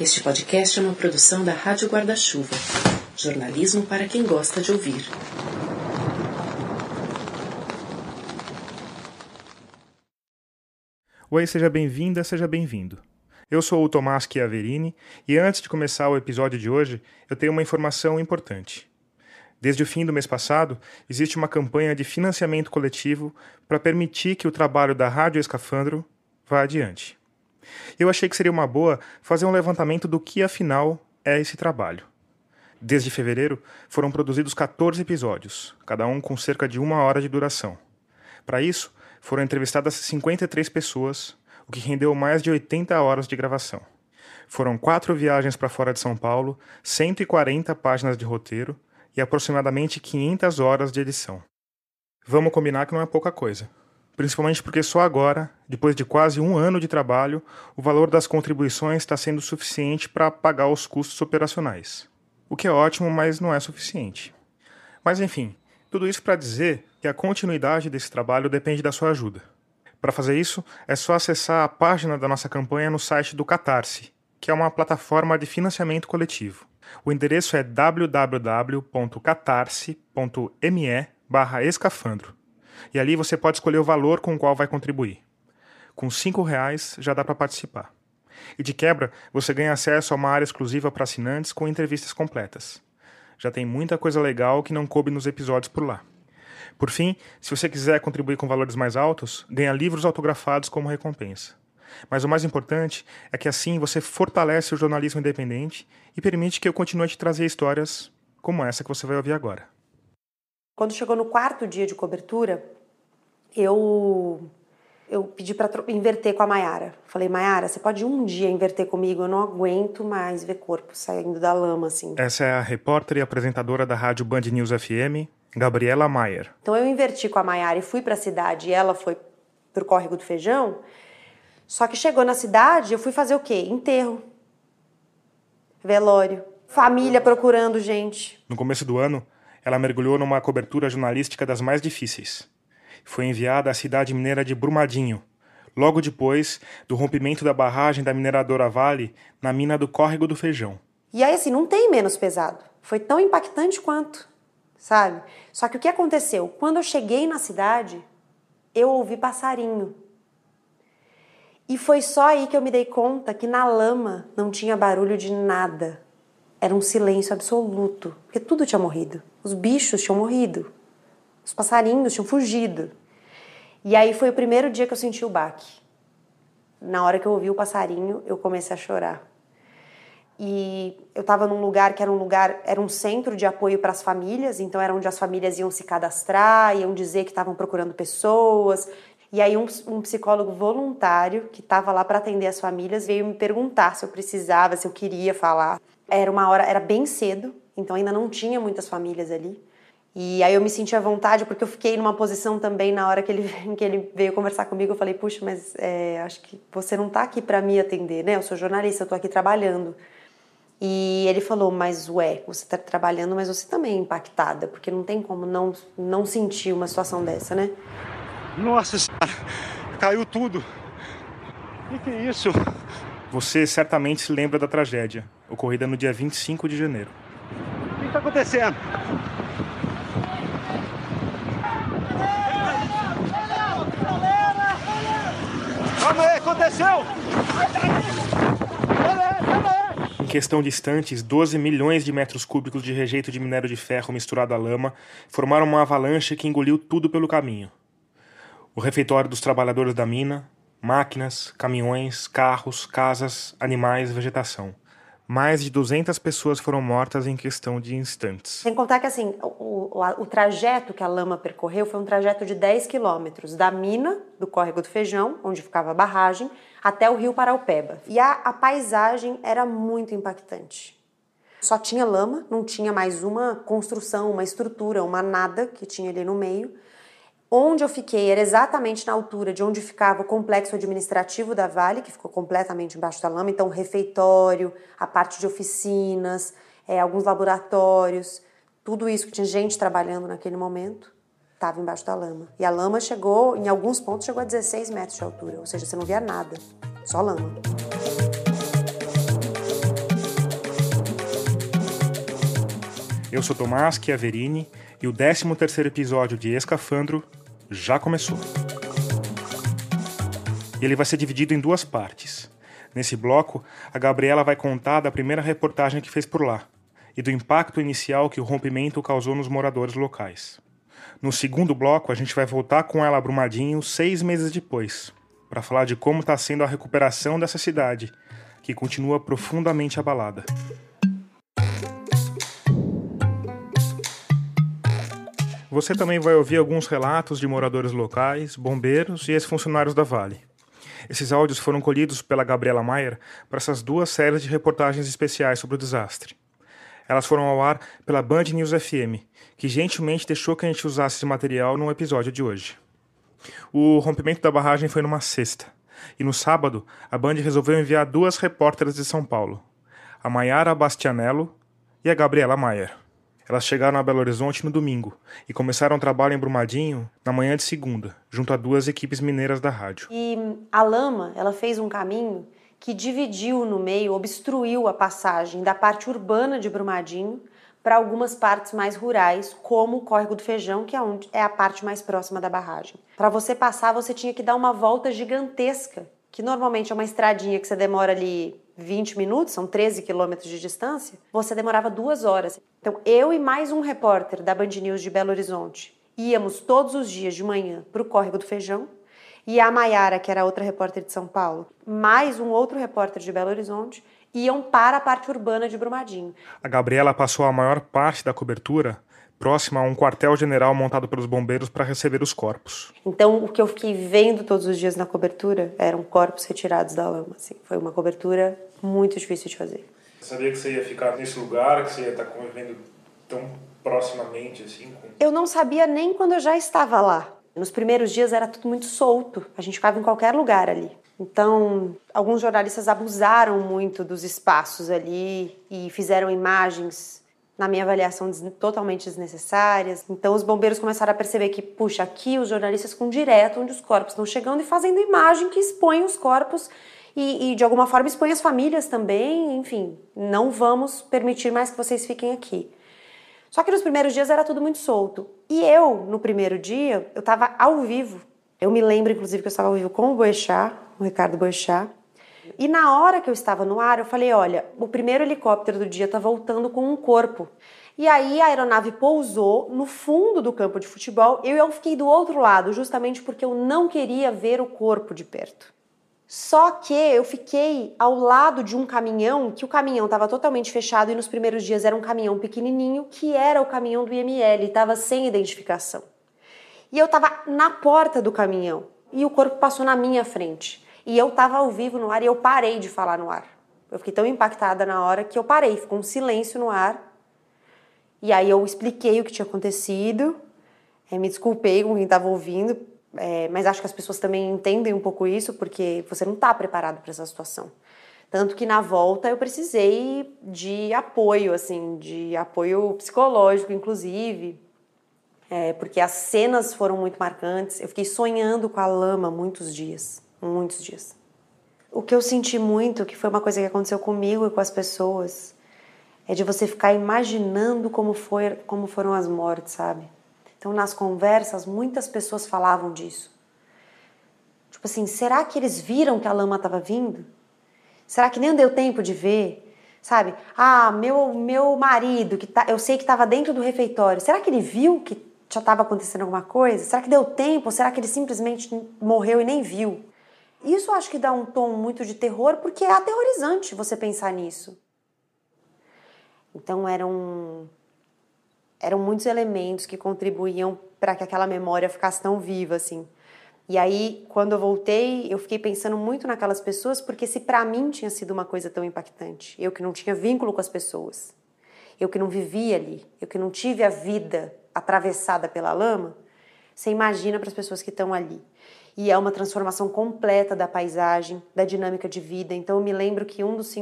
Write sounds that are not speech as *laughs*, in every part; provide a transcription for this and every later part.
Este podcast é uma produção da Rádio Guarda-Chuva. Jornalismo para quem gosta de ouvir. Oi, seja bem-vinda, seja bem-vindo. Eu sou o Tomás Chiaverini e antes de começar o episódio de hoje, eu tenho uma informação importante. Desde o fim do mês passado, existe uma campanha de financiamento coletivo para permitir que o trabalho da Rádio Escafandro vá adiante. Eu achei que seria uma boa fazer um levantamento do que afinal é esse trabalho. Desde fevereiro, foram produzidos 14 episódios, cada um com cerca de uma hora de duração. Para isso, foram entrevistadas 53 pessoas, o que rendeu mais de 80 horas de gravação. Foram quatro viagens para fora de São Paulo, 140 páginas de roteiro e aproximadamente 500 horas de edição. Vamos combinar que não é pouca coisa principalmente porque só agora, depois de quase um ano de trabalho, o valor das contribuições está sendo suficiente para pagar os custos operacionais. O que é ótimo, mas não é suficiente. Mas enfim, tudo isso para dizer que a continuidade desse trabalho depende da sua ajuda. Para fazer isso, é só acessar a página da nossa campanha no site do Catarse, que é uma plataforma de financiamento coletivo. O endereço é www.catarse.me/escafandro e ali você pode escolher o valor com o qual vai contribuir. Com R$ reais já dá para participar. E de quebra, você ganha acesso a uma área exclusiva para assinantes com entrevistas completas. Já tem muita coisa legal que não coube nos episódios por lá. Por fim, se você quiser contribuir com valores mais altos, ganha livros autografados como recompensa. Mas o mais importante é que assim você fortalece o jornalismo independente e permite que eu continue a te trazer histórias como essa que você vai ouvir agora. Quando chegou no quarto dia de cobertura, eu eu pedi para inverter com a Maiara. Falei, Maiara, você pode um dia inverter comigo? Eu não aguento mais ver corpo saindo da lama assim. Essa é a repórter e apresentadora da rádio Band News FM, Gabriela Maier. Então eu inverti com a Maiara e fui para a cidade e ela foi pro córrego do feijão. Só que chegou na cidade, eu fui fazer o quê? Enterro. Velório. Família procurando gente. No começo do ano, ela mergulhou numa cobertura jornalística das mais difíceis foi enviada à cidade mineira de Brumadinho, logo depois do rompimento da barragem da mineradora Vale na mina do Córrego do Feijão. E aí, assim, não tem menos pesado. Foi tão impactante quanto, sabe? Só que o que aconteceu? Quando eu cheguei na cidade, eu ouvi passarinho. E foi só aí que eu me dei conta que na lama não tinha barulho de nada. Era um silêncio absoluto, porque tudo tinha morrido. Os bichos tinham morrido. Os passarinhos tinham fugido. E aí foi o primeiro dia que eu senti o baque. Na hora que eu ouvi o passarinho, eu comecei a chorar. E eu estava num lugar que era um lugar, era um centro de apoio para as famílias, então era onde as famílias iam se cadastrar, iam dizer que estavam procurando pessoas. E aí um, um psicólogo voluntário que estava lá para atender as famílias veio me perguntar se eu precisava, se eu queria falar. Era uma hora, era bem cedo, então ainda não tinha muitas famílias ali. E aí eu me senti à vontade, porque eu fiquei numa posição também na hora que ele, *laughs* que ele veio conversar comigo. Eu falei, puxa, mas é, acho que você não está aqui para me atender, né? Eu sou jornalista, eu estou aqui trabalhando. E ele falou, mas ué, você está trabalhando, mas você também é impactada, porque não tem como não, não sentir uma situação dessa, né? Nossa senhora, caiu tudo. O que, que é isso? Você certamente se lembra da tragédia, ocorrida no dia 25 de janeiro. O que está acontecendo? Calma aí, aconteceu! Em questão de instantes, 12 milhões de metros cúbicos de rejeito de minério de ferro misturado à lama formaram uma avalanche que engoliu tudo pelo caminho. O refeitório dos trabalhadores da mina, máquinas, caminhões, carros, casas, animais, vegetação mais de 200 pessoas foram mortas em questão de instantes. Sem contar que assim, o, o, o, trajeto que a lama percorreu foi um trajeto de 10 quilômetros, da mina, do córrego do Feijão, onde ficava a barragem, até o rio Paraupeba. E a, a paisagem era muito impactante. Só tinha lama, não tinha mais uma construção, uma estrutura, uma nada que tinha ali no meio. Onde eu fiquei era exatamente na altura de onde ficava o complexo administrativo da Vale, que ficou completamente embaixo da lama, então refeitório, a parte de oficinas, é, alguns laboratórios, tudo isso que tinha gente trabalhando naquele momento estava embaixo da lama. E a lama chegou, em alguns pontos, chegou a 16 metros de altura, ou seja, você não via nada, só lama. Eu sou Tomás Chiaverini e o 13 terceiro episódio de Escafandro já começou. Ele vai ser dividido em duas partes. Nesse bloco, a Gabriela vai contar da primeira reportagem que fez por lá e do impacto inicial que o rompimento causou nos moradores locais. No segundo bloco, a gente vai voltar com ela a Brumadinho seis meses depois, para falar de como está sendo a recuperação dessa cidade, que continua profundamente abalada. Você também vai ouvir alguns relatos de moradores locais, bombeiros e ex-funcionários da Vale. Esses áudios foram colhidos pela Gabriela Maier para essas duas séries de reportagens especiais sobre o desastre. Elas foram ao ar pela Band News FM, que gentilmente deixou que a gente usasse esse material no episódio de hoje. O rompimento da barragem foi numa sexta, e no sábado a Band resolveu enviar duas repórteres de São Paulo, a Maiara Bastianello e a Gabriela Maier. Elas chegaram a Belo Horizonte no domingo e começaram o trabalho em Brumadinho na manhã de segunda, junto a duas equipes mineiras da rádio. E a lama, ela fez um caminho que dividiu no meio, obstruiu a passagem da parte urbana de Brumadinho para algumas partes mais rurais, como o Córrego do Feijão, que é, onde, é a parte mais próxima da barragem. Para você passar, você tinha que dar uma volta gigantesca, que normalmente é uma estradinha que você demora ali 20 minutos, são 13 quilômetros de distância, você demorava duas horas. Então, eu e mais um repórter da Band News de Belo Horizonte íamos todos os dias de manhã para o Córrego do Feijão, e a Maiara, que era outra repórter de São Paulo, mais um outro repórter de Belo Horizonte, iam para a parte urbana de Brumadinho. A Gabriela passou a maior parte da cobertura próxima a um quartel-general montado pelos bombeiros para receber os corpos. Então, o que eu fiquei vendo todos os dias na cobertura eram corpos retirados da lama. Assim. Foi uma cobertura muito difícil de fazer. Você sabia que você ia ficar nesse lugar, que você ia estar convivendo tão proximamente assim? Com... Eu não sabia nem quando eu já estava lá. Nos primeiros dias era tudo muito solto, a gente ficava em qualquer lugar ali. Então, alguns jornalistas abusaram muito dos espaços ali e fizeram imagens na minha avaliação, totalmente desnecessárias. Então, os bombeiros começaram a perceber que, puxa, aqui os jornalistas com direto onde os corpos estão chegando e fazendo imagem que expõe os corpos e, e, de alguma forma expõe as famílias também. Enfim, não vamos permitir mais que vocês fiquem aqui. Só que nos primeiros dias era tudo muito solto. E eu, no primeiro dia, eu estava ao vivo. Eu me lembro, inclusive, que eu estava ao vivo com o Boechat, o Ricardo Boechat, e na hora que eu estava no ar, eu falei: olha, o primeiro helicóptero do dia está voltando com um corpo. E aí a aeronave pousou no fundo do campo de futebol e eu fiquei do outro lado, justamente porque eu não queria ver o corpo de perto. Só que eu fiquei ao lado de um caminhão, que o caminhão estava totalmente fechado e nos primeiros dias era um caminhão pequenininho, que era o caminhão do IML, estava sem identificação. E eu estava na porta do caminhão e o corpo passou na minha frente. E eu estava ao vivo no ar e eu parei de falar no ar. Eu fiquei tão impactada na hora que eu parei, ficou um silêncio no ar. E aí eu expliquei o que tinha acontecido, é, me desculpei com quem estava ouvindo, é, mas acho que as pessoas também entendem um pouco isso, porque você não está preparado para essa situação. Tanto que na volta eu precisei de apoio, assim, de apoio psicológico, inclusive, é, porque as cenas foram muito marcantes. Eu fiquei sonhando com a lama muitos dias muitos dias. O que eu senti muito, que foi uma coisa que aconteceu comigo e com as pessoas, é de você ficar imaginando como foi, como foram as mortes, sabe? Então, nas conversas, muitas pessoas falavam disso. Tipo assim, será que eles viram que a lama estava vindo? Será que nem deu tempo de ver? Sabe? Ah, meu meu marido que tá, eu sei que estava dentro do refeitório. Será que ele viu que já estava acontecendo alguma coisa? Será que deu tempo? Ou será que ele simplesmente morreu e nem viu? Isso acho que dá um tom muito de terror, porque é aterrorizante você pensar nisso. Então eram eram muitos elementos que contribuíam para que aquela memória ficasse tão viva assim. E aí, quando eu voltei, eu fiquei pensando muito naquelas pessoas, porque se para mim tinha sido uma coisa tão impactante, eu que não tinha vínculo com as pessoas, eu que não vivia ali, eu que não tive a vida atravessada pela lama, você imagina para as pessoas que estão ali e é uma transformação completa da paisagem, da dinâmica de vida. Então eu me lembro que um dos,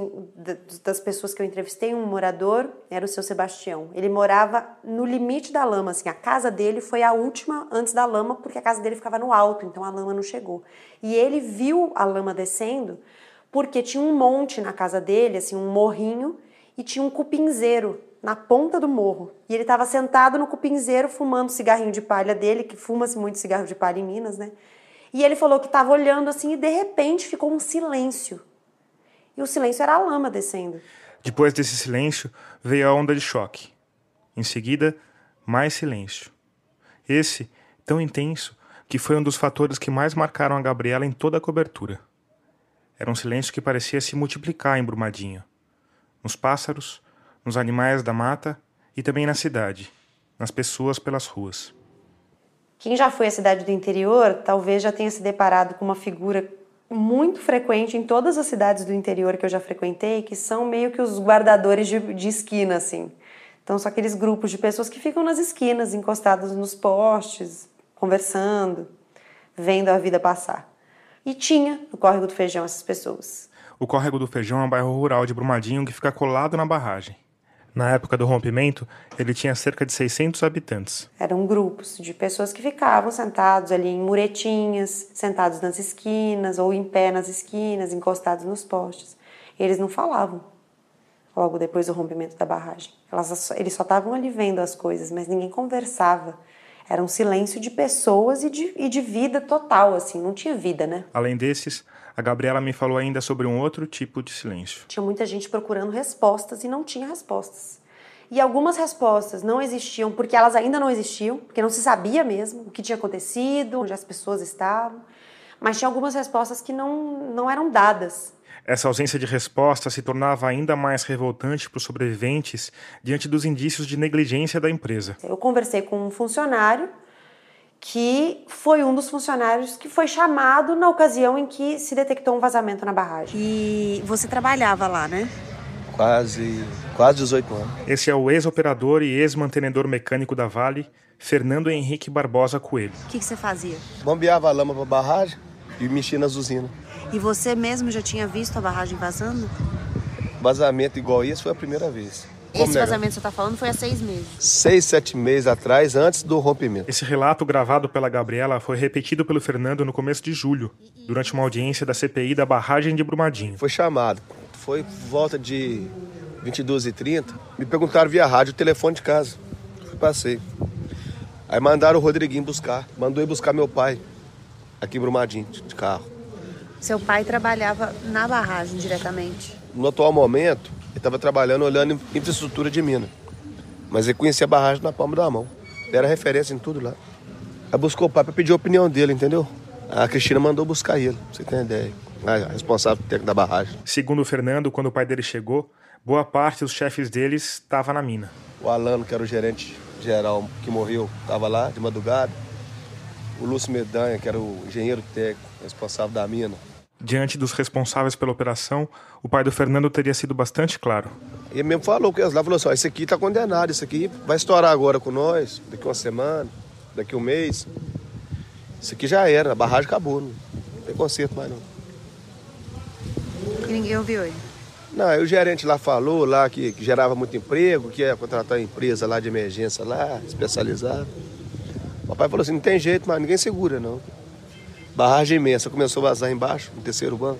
das pessoas que eu entrevistei, um morador, era o seu Sebastião. Ele morava no limite da lama, assim, a casa dele foi a última antes da lama, porque a casa dele ficava no alto, então a lama não chegou. E ele viu a lama descendo porque tinha um monte na casa dele, assim, um morrinho, e tinha um cupinzeiro na ponta do morro. E ele estava sentado no cupinzeiro fumando o cigarrinho de palha dele, que fuma-se muito cigarro de palha em Minas, né? E ele falou que estava olhando assim e de repente ficou um silêncio. E o silêncio era a lama descendo. Depois desse silêncio veio a onda de choque. Em seguida, mais silêncio. Esse, tão intenso, que foi um dos fatores que mais marcaram a Gabriela em toda a cobertura. Era um silêncio que parecia se multiplicar em Brumadinho. Nos pássaros, nos animais da mata e também na cidade, nas pessoas pelas ruas. Quem já foi à cidade do interior talvez já tenha se deparado com uma figura muito frequente em todas as cidades do interior que eu já frequentei, que são meio que os guardadores de, de esquina, assim. Então, são aqueles grupos de pessoas que ficam nas esquinas, encostadas nos postes, conversando, vendo a vida passar. E tinha no Córrego do Feijão essas pessoas. O Córrego do Feijão é um bairro rural de Brumadinho que fica colado na barragem. Na época do rompimento, ele tinha cerca de 600 habitantes. Eram grupos de pessoas que ficavam sentados ali em muretinhas, sentados nas esquinas ou em pé nas esquinas, encostados nos postes. Eles não falavam logo depois do rompimento da barragem. Elas, eles só estavam ali vendo as coisas, mas ninguém conversava. Era um silêncio de pessoas e de, e de vida total, assim, não tinha vida, né? Além desses, a Gabriela me falou ainda sobre um outro tipo de silêncio. Tinha muita gente procurando respostas e não tinha respostas. E algumas respostas não existiam porque elas ainda não existiam, porque não se sabia mesmo o que tinha acontecido, onde as pessoas estavam. Mas tinha algumas respostas que não, não eram dadas. Essa ausência de resposta se tornava ainda mais revoltante para os sobreviventes diante dos indícios de negligência da empresa. Eu conversei com um funcionário que foi um dos funcionários que foi chamado na ocasião em que se detectou um vazamento na barragem. E você trabalhava lá, né? Quase, quase 18 anos. Esse é o ex-operador e ex-mantenedor mecânico da Vale, Fernando Henrique Barbosa Coelho. O que, que você fazia? Bombeava a lama para a barragem e mexia nas usinas. E você mesmo já tinha visto a barragem vazando? Vazamento igual esse foi a primeira vez. Esse vazamento que você está falando foi há seis meses. Seis, sete meses atrás, antes do rompimento. Esse relato gravado pela Gabriela foi repetido pelo Fernando no começo de julho, durante uma audiência da CPI da barragem de Brumadinho. Foi chamado. Foi volta de 22h30. Me perguntaram via rádio o telefone de casa. Fui passei. Aí mandaram o Rodriguinho buscar. Mandou ir buscar meu pai aqui em Brumadinho, de carro. Seu pai trabalhava na barragem diretamente? No atual momento, ele estava trabalhando olhando infraestrutura de mina. Mas ele conhecia a barragem na palma da mão. Era referência em tudo lá. Aí buscou o pai para pedir a opinião dele, entendeu? A Cristina mandou buscar ele, pra você ter ideia. A responsável técnico da barragem. Segundo o Fernando, quando o pai dele chegou, boa parte dos chefes deles estava na mina. O Alano, que era o gerente geral que morreu, estava lá de madrugada. O Lúcio Medanha, que era o engenheiro técnico responsável da mina. Diante dos responsáveis pela operação, o pai do Fernando teria sido bastante claro. Ele mesmo falou que lá falou assim: esse aqui está condenado, esse aqui vai estourar agora com nós, daqui uma semana, daqui um mês. Isso aqui já era, a barragem acabou, não tem conserto mais não. E ninguém ouviu ele? Não, aí o gerente lá falou lá que, que gerava muito emprego, que ia contratar uma empresa lá de emergência lá, especializada. O papai falou assim, não tem jeito, mas ninguém segura não. Barragem imensa, começou a vazar embaixo, no terceiro banco.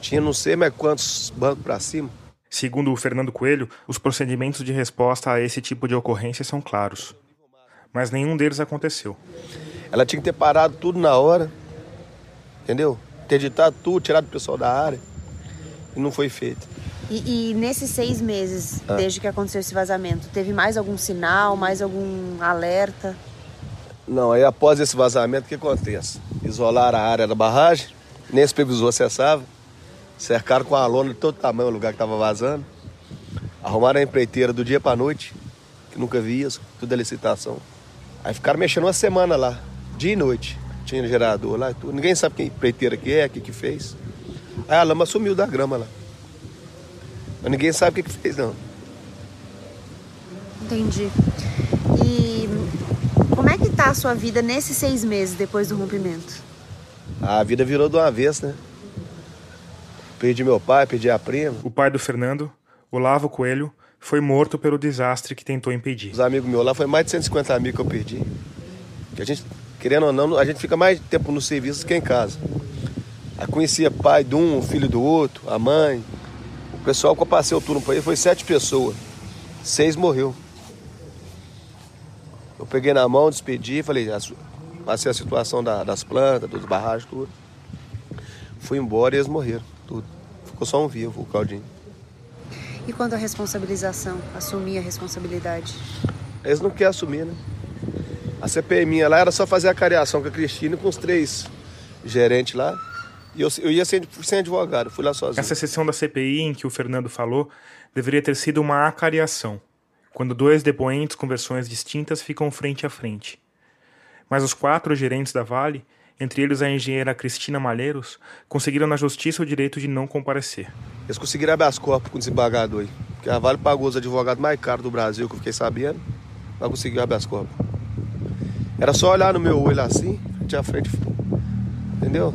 Tinha não sei mais quantos bancos para cima. Segundo o Fernando Coelho, os procedimentos de resposta a esse tipo de ocorrência são claros. Mas nenhum deles aconteceu. Ela tinha que ter parado tudo na hora, entendeu? Ter ditado tudo, tirado o pessoal da área. E não foi feito. E, e nesses seis meses, ah. desde que aconteceu esse vazamento, teve mais algum sinal, mais algum alerta? Não, aí após esse vazamento, o que acontece? Isolaram a área da barragem, nem esse previsor acessava, cercaram com a lona de todo tamanho o lugar que estava vazando, arrumaram a empreiteira do dia para noite, que nunca vi isso, tudo é licitação. Aí ficaram mexendo uma semana lá, dia e noite. Tinha gerador lá e tudo. Ninguém sabe quem empreiteira que é, o que, que fez. Aí a lama sumiu da grama lá. Mas ninguém sabe o que, que fez, não. Entendi. E a sua vida nesses seis meses depois do rompimento? A vida virou de uma vez, né? Perdi meu pai, perdi a prima. O pai do Fernando, Olavo Coelho, foi morto pelo desastre que tentou impedir. Os amigos meus lá foi mais de 150 amigos que eu perdi. Que a gente, querendo ou não, a gente fica mais tempo no serviço que em casa. Aí conhecia pai de um, filho do outro, a mãe. O pessoal que eu passei o turno para ele foi sete pessoas. seis morreu. Eu peguei na mão, despedi, falei, passei a situação da, das plantas, dos barragens, tudo. Fui embora e eles morreram, tudo. Ficou só um vivo, o Claudinho. E quanto à responsabilização, assumir a responsabilidade? Eles não querem assumir, né? A CPI minha lá era só fazer a cariação com a Cristina e com os três gerentes lá. E eu, eu ia sem, sem advogado, fui lá sozinho. Essa sessão da CPI em que o Fernando falou deveria ter sido uma acariação, quando dois depoentes com versões distintas ficam frente a frente. Mas os quatro gerentes da Vale, entre eles a engenheira Cristina Malheiros, conseguiram na justiça o direito de não comparecer. Eles conseguiram habeas corpus com o desembargador aí. Porque a Vale pagou os advogados mais caros do Brasil, que eu fiquei sabendo, para conseguir habeas corpus. Era só olhar no meu olho assim, frente a frente. Entendeu?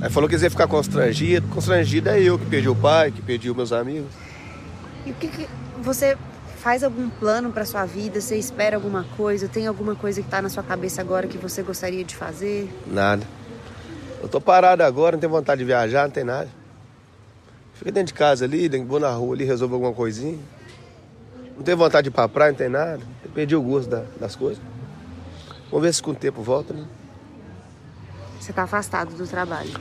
Aí falou que eles iam ficar constrangido. Constrangido é eu que perdi o pai, que perdi os meus amigos. E o que, que você faz algum plano para sua vida? Você espera alguma coisa? Tem alguma coisa que está na sua cabeça agora que você gostaria de fazer? Nada. Eu tô parado agora, não tenho vontade de viajar, não tem nada. Fica dentro de casa ali, vou na rua ali, resolvo alguma coisinha. Não tenho vontade de ir pra praia, não tem nada. Eu perdi o gosto da, das coisas. Vamos ver se com o tempo volta, né? Você tá afastado do trabalho?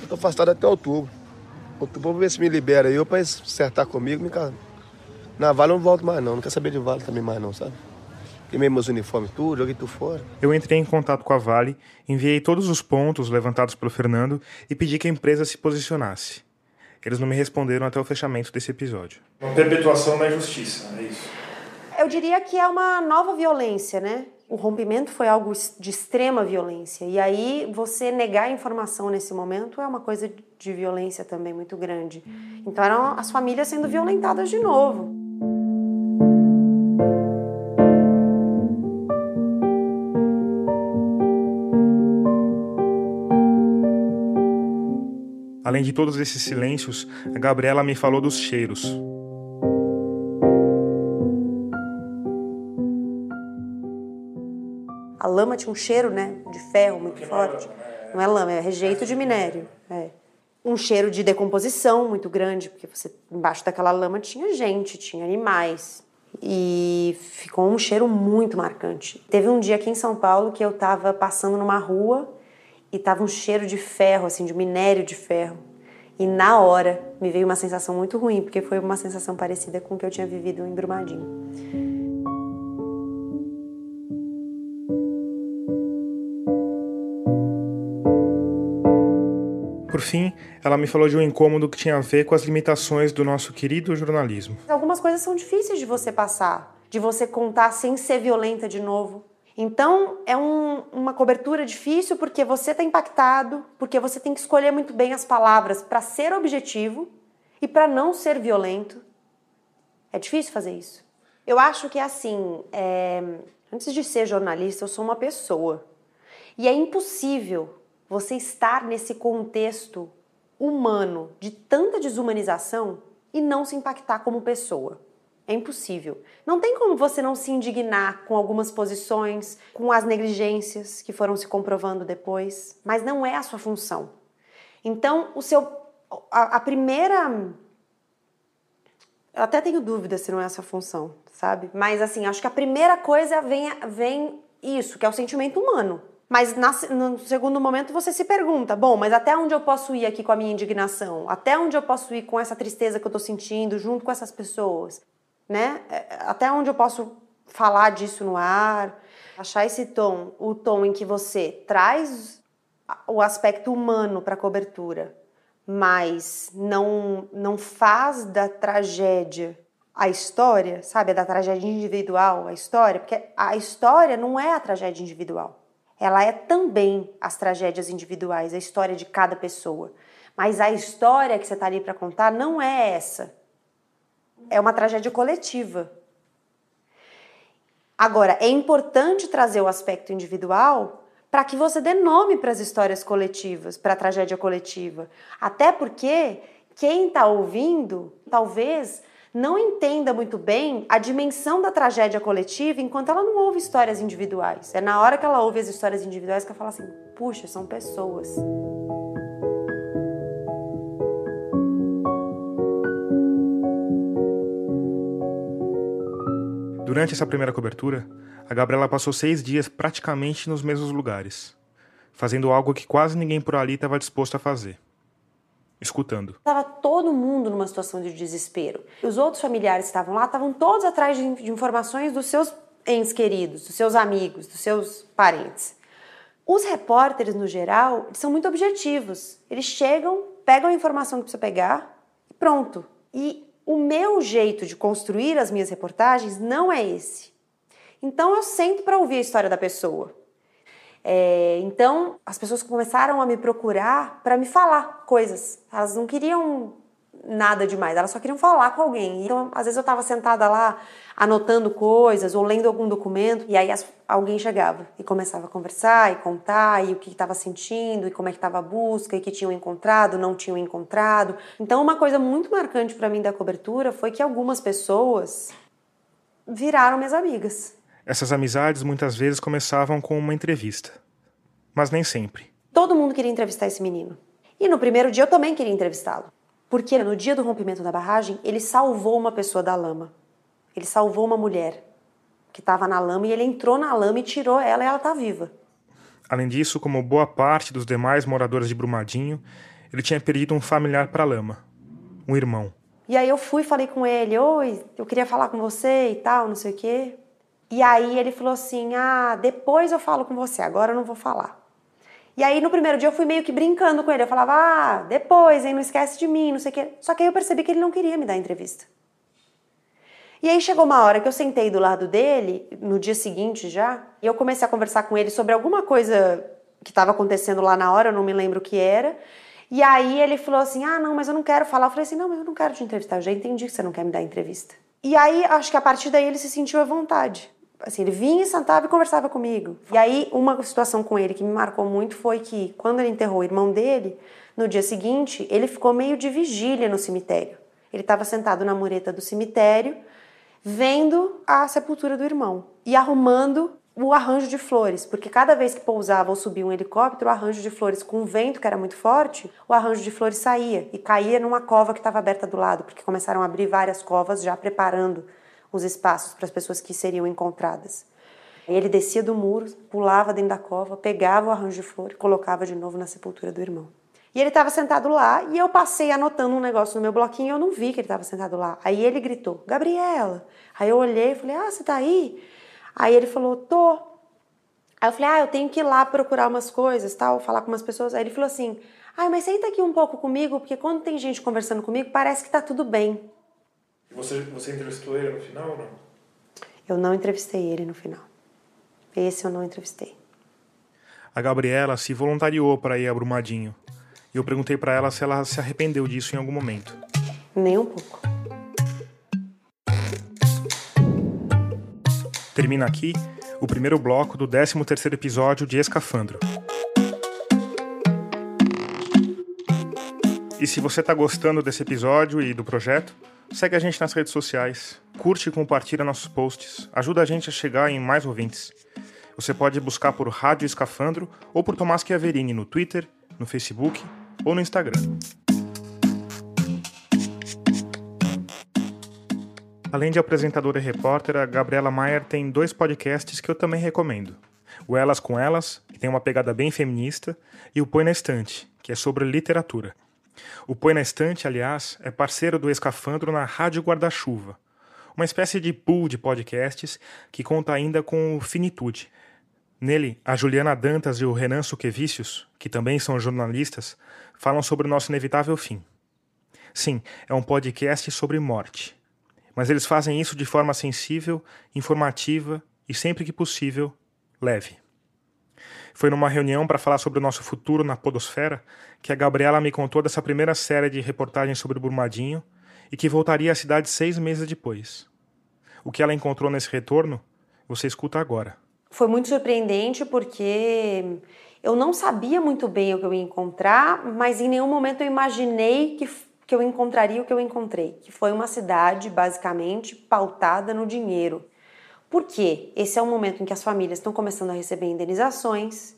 Eu tô afastado até outubro. Outubro, vou ver se me libera aí pra acertar comigo. Me... Na Vale eu não volto mais não, não quero saber de Vale também mais não, sabe? Queimei meus uniformes tudo, joguei tudo fora. Eu entrei em contato com a Vale, enviei todos os pontos levantados pelo Fernando e pedi que a empresa se posicionasse. Eles não me responderam até o fechamento desse episódio. Uma perpetuação na injustiça, é isso? Eu diria que é uma nova violência, né? O rompimento foi algo de extrema violência. E aí, você negar a informação nesse momento é uma coisa de violência também muito grande. Então, eram as famílias sendo violentadas de novo. Além de todos esses silêncios, a Gabriela me falou dos cheiros. A lama tinha um cheiro, né, de ferro muito forte. Não é lama, é rejeito de minério. É. Um cheiro de decomposição muito grande, porque você embaixo daquela lama tinha gente, tinha animais. E ficou um cheiro muito marcante. Teve um dia aqui em São Paulo que eu estava passando numa rua e tava um cheiro de ferro, assim, de minério de ferro. E na hora me veio uma sensação muito ruim, porque foi uma sensação parecida com o que eu tinha vivido em Brumadinho. Por fim, ela me falou de um incômodo que tinha a ver com as limitações do nosso querido jornalismo. Algumas coisas são difíceis de você passar, de você contar sem ser violenta de novo. Então, é um, uma cobertura difícil porque você está impactado, porque você tem que escolher muito bem as palavras para ser objetivo e para não ser violento. É difícil fazer isso. Eu acho que é assim, é... antes de ser jornalista, eu sou uma pessoa. E é impossível você estar nesse contexto humano de tanta desumanização e não se impactar como pessoa. É impossível. Não tem como você não se indignar com algumas posições, com as negligências que foram se comprovando depois, mas não é a sua função. Então, o seu a, a primeira eu até tenho dúvida se não é essa função, sabe? Mas assim, acho que a primeira coisa vem vem isso, que é o sentimento humano. Mas na, no segundo momento você se pergunta: bom, mas até onde eu posso ir aqui com a minha indignação? Até onde eu posso ir com essa tristeza que eu tô sentindo junto com essas pessoas? Né? É, até onde eu posso falar disso no ar? Achar esse tom, o tom em que você traz o aspecto humano para a cobertura, mas não, não faz da tragédia a história, sabe? Da tragédia individual, a história, porque a história não é a tragédia individual ela é também as tragédias individuais, a história de cada pessoa. Mas a história que você está ali para contar não é essa. É uma tragédia coletiva. Agora, é importante trazer o aspecto individual para que você dê nome para as histórias coletivas, para a tragédia coletiva. Até porque quem está ouvindo talvez não entenda muito bem a dimensão da tragédia coletiva enquanto ela não ouve histórias individuais. É na hora que ela ouve as histórias individuais que ela fala assim: puxa, são pessoas. Durante essa primeira cobertura, a Gabriela passou seis dias praticamente nos mesmos lugares, fazendo algo que quase ninguém por ali estava disposto a fazer. Escutando. Estava todo mundo numa situação de desespero. Os outros familiares que estavam lá estavam todos atrás de, de informações dos seus entes queridos, dos seus amigos, dos seus parentes. Os repórteres, no geral, são muito objetivos. Eles chegam, pegam a informação que precisa pegar e pronto. E o meu jeito de construir as minhas reportagens não é esse. Então eu sento para ouvir a história da pessoa. É, então as pessoas começaram a me procurar para me falar coisas. Elas não queriam nada demais, elas só queriam falar com alguém. Então, às vezes eu estava sentada lá anotando coisas ou lendo algum documento e aí as, alguém chegava e começava a conversar e contar e o que estava sentindo e como é que estava a busca e que tinham encontrado, não tinham encontrado. Então, uma coisa muito marcante para mim da cobertura foi que algumas pessoas viraram minhas amigas. Essas amizades muitas vezes começavam com uma entrevista, mas nem sempre. Todo mundo queria entrevistar esse menino. E no primeiro dia eu também queria entrevistá-lo. Porque no dia do rompimento da barragem, ele salvou uma pessoa da lama. Ele salvou uma mulher que estava na lama e ele entrou na lama e tirou ela e ela está viva. Além disso, como boa parte dos demais moradores de Brumadinho, ele tinha perdido um familiar para a lama, um irmão. E aí eu fui e falei com ele: Oi, eu queria falar com você e tal, não sei o quê. E aí ele falou assim: Ah, depois eu falo com você, agora eu não vou falar. E aí no primeiro dia eu fui meio que brincando com ele. Eu falava, ah, depois, hein, não esquece de mim, não sei o quê. Só que aí eu percebi que ele não queria me dar entrevista. E aí chegou uma hora que eu sentei do lado dele, no dia seguinte já, e eu comecei a conversar com ele sobre alguma coisa que estava acontecendo lá na hora, eu não me lembro o que era. E aí ele falou assim: ah, não, mas eu não quero falar. Eu falei assim: não, mas eu não quero te entrevistar, eu já entendi que você não quer me dar entrevista. E aí acho que a partir daí ele se sentiu à vontade assim, ele vinha, sentava e conversava comigo. E aí, uma situação com ele que me marcou muito foi que, quando ele enterrou o irmão dele, no dia seguinte, ele ficou meio de vigília no cemitério. Ele estava sentado na mureta do cemitério, vendo a sepultura do irmão e arrumando o arranjo de flores, porque cada vez que pousava ou subia um helicóptero, o arranjo de flores com o vento que era muito forte, o arranjo de flores saía e caía numa cova que estava aberta do lado, porque começaram a abrir várias covas já preparando os espaços para as pessoas que seriam encontradas. Ele descia do muro, pulava dentro da cova, pegava o arranjo de flor e colocava de novo na sepultura do irmão. E ele estava sentado lá e eu passei anotando um negócio no meu bloquinho e eu não vi que ele estava sentado lá. Aí ele gritou, Gabriela. Aí eu olhei e falei, ah, você tá aí? Aí ele falou, tô. Aí eu falei, ah, eu tenho que ir lá procurar umas coisas, tal, falar com umas pessoas. Aí ele falou assim, ah, mas senta aqui um pouco comigo, porque quando tem gente conversando comigo, parece que tá tudo bem. Você, você entrevistou ele no final ou não? Eu não entrevistei ele no final. Esse eu não entrevistei. A Gabriela se voluntariou para ir a Brumadinho. E eu perguntei para ela se ela se arrependeu disso em algum momento. Nem um pouco. Termina aqui o primeiro bloco do 13º episódio de Escafandro. E se você está gostando desse episódio e do projeto, Segue a gente nas redes sociais, curte e compartilha nossos posts, ajuda a gente a chegar em mais ouvintes. Você pode buscar por Rádio Escafandro ou por Tomás Chiaverini no Twitter, no Facebook ou no Instagram. Além de apresentadora e repórter, a Gabriela Maier tem dois podcasts que eu também recomendo. O Elas com Elas, que tem uma pegada bem feminista, e o Põe na Estante, que é sobre literatura. O Põe na Estante, aliás, é parceiro do Escafandro na Rádio Guarda-Chuva, uma espécie de pool de podcasts que conta ainda com o Finitude. Nele, a Juliana Dantas e o Renan Suquevicius, que também são jornalistas, falam sobre o nosso inevitável fim. Sim, é um podcast sobre morte. Mas eles fazem isso de forma sensível, informativa e, sempre que possível, leve. Foi numa reunião para falar sobre o nosso futuro na Podosfera que a Gabriela me contou dessa primeira série de reportagens sobre Brumadinho e que voltaria à cidade seis meses depois. O que ela encontrou nesse retorno, você escuta agora. Foi muito surpreendente porque eu não sabia muito bem o que eu ia encontrar, mas em nenhum momento eu imaginei que, que eu encontraria o que eu encontrei, que foi uma cidade basicamente pautada no dinheiro. Porque esse é o momento em que as famílias estão começando a receber indenizações.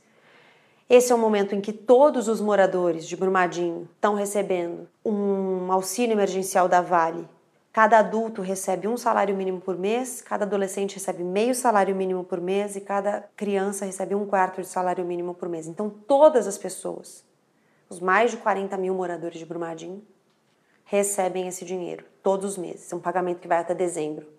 Esse é o momento em que todos os moradores de Brumadinho estão recebendo um auxílio emergencial da Vale Cada adulto recebe um salário mínimo por mês, cada adolescente recebe meio salário mínimo por mês e cada criança recebe um quarto de salário mínimo por mês. Então, todas as pessoas, os mais de 40 mil moradores de Brumadinho, recebem esse dinheiro todos os meses. É um pagamento que vai até dezembro.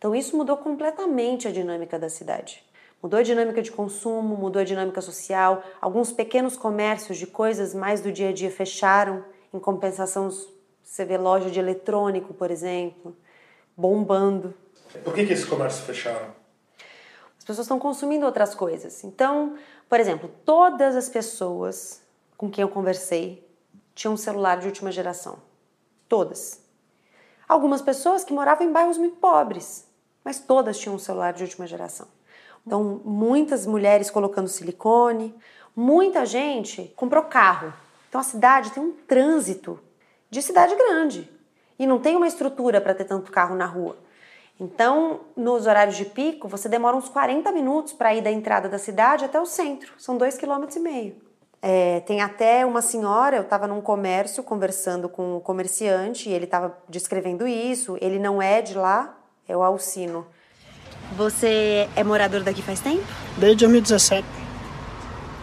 Então, isso mudou completamente a dinâmica da cidade. Mudou a dinâmica de consumo, mudou a dinâmica social. Alguns pequenos comércios de coisas mais do dia a dia fecharam. Em compensação, você vê loja de eletrônico, por exemplo, bombando. Por que, que esses comércios fecharam? As pessoas estão consumindo outras coisas. Então, por exemplo, todas as pessoas com quem eu conversei tinham um celular de última geração. Todas. Algumas pessoas que moravam em bairros muito pobres, mas todas tinham um celular de última geração. Então, muitas mulheres colocando silicone, muita gente comprou carro. Então, a cidade tem um trânsito de cidade grande e não tem uma estrutura para ter tanto carro na rua. Então, nos horários de pico, você demora uns 40 minutos para ir da entrada da cidade até o centro. São dois quilômetros e meio. É, tem até uma senhora, eu estava num comércio conversando com um comerciante e ele estava descrevendo isso. Ele não é de lá, é o Alcino. Você é morador daqui faz tempo? Desde 2017.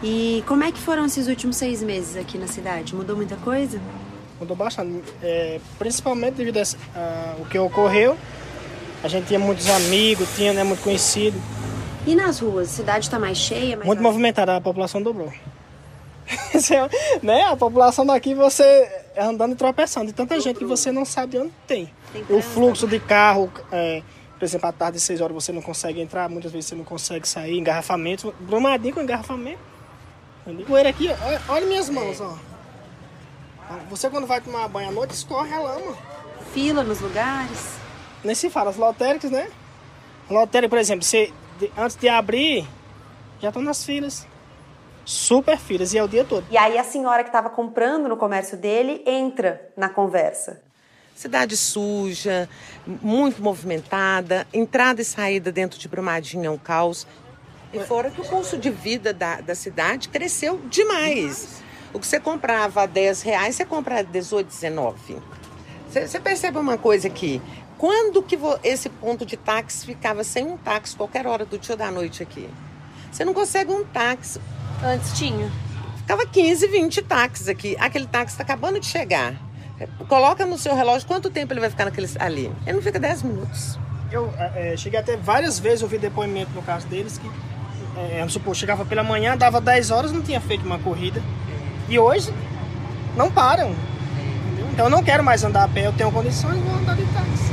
E como é que foram esses últimos seis meses aqui na cidade? Mudou muita coisa? Mudou bastante, é, principalmente devido ao que ocorreu. A gente tinha muitos amigos, tinha né, muito conhecido. E nas ruas? A cidade está mais cheia? Mais muito movimentada, a população dobrou. *laughs* né? A população daqui, você andando e tropeçando. De tanta gente que você não sabe onde tem. tem o fluxo de carro, é, por exemplo, à tarde, 6 horas, você não consegue entrar, muitas vezes você não consegue sair, engarrafamento. Brumadinho com engarrafamento. Poeira aqui, olha, olha minhas mãos, ó. Você quando vai tomar banho à noite, escorre a lama. Fila nos lugares. Nem se fala, as lotéricas, né? Lotérica, por exemplo, você, antes de abrir, já estão nas filas. Super filas, e é o dia todo. E aí a senhora que estava comprando no comércio dele entra na conversa. Cidade suja, muito movimentada, entrada e saída dentro de Brumadinho é um caos. E fora que o custo de vida da, da cidade cresceu demais. O que você comprava a 10 reais, você compra a 18, 19. Você, você percebe uma coisa aqui? Quando que esse ponto de táxi ficava sem um táxi qualquer hora do dia ou da noite aqui? Você não consegue um táxi. Antes tinha. Ficava 15, 20 táxis aqui. Aquele táxi está acabando de chegar. Coloca no seu relógio quanto tempo ele vai ficar naquele, ali. Ele não fica 10 minutos. Eu é, cheguei até várias vezes ouvir depoimento no caso deles que, é, vamos supor, chegava pela manhã, dava 10 horas, não tinha feito uma corrida. E hoje não param. Entendeu? Então eu não quero mais andar a pé, eu tenho condições, vou andar de táxi.